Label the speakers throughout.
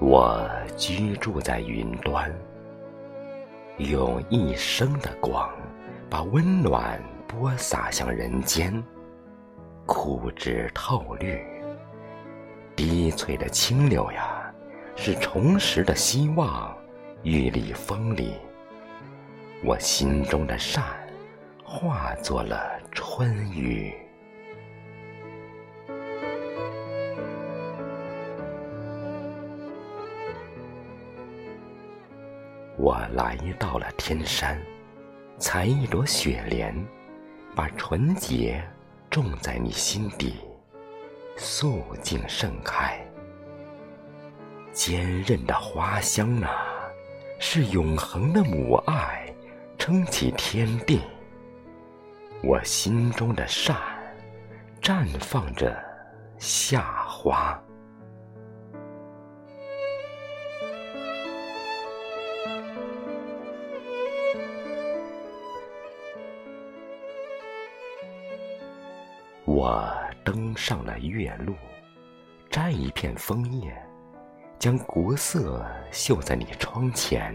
Speaker 1: 我居住在云端，用一生的光，把温暖播撒向人间。枯枝透绿，低翠的清流呀，是重拾的希望。玉立风里，我心中的善化作了春雨。我来到了天山，采一朵雪莲，把纯洁种在你心底，素净盛开。坚韧的花香啊，是永恒的母爱，撑起天地。我心中的善，绽放着夏花。我登上了月路，摘一片枫叶，将国色绣在你窗前，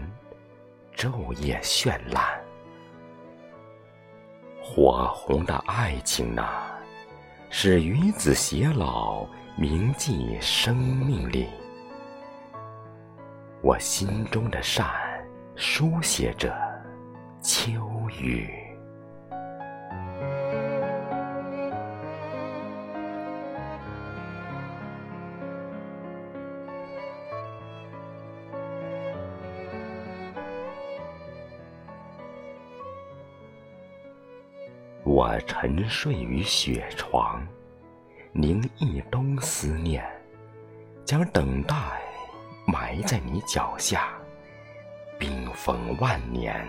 Speaker 1: 昼夜绚烂。火红的爱情啊，是与子偕老，铭记生命里。我心中的善，书写着秋雨。我沉睡于雪床，凝一冬思念，将等待埋在你脚下，冰封万年。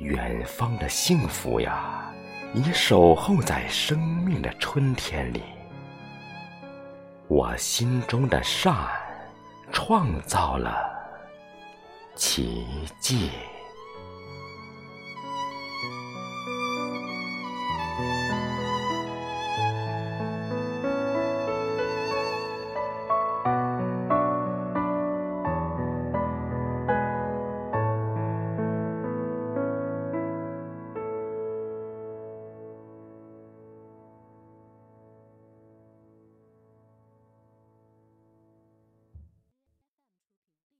Speaker 1: 远方的幸福呀，已守候在生命的春天里。我心中的善，创造了奇迹。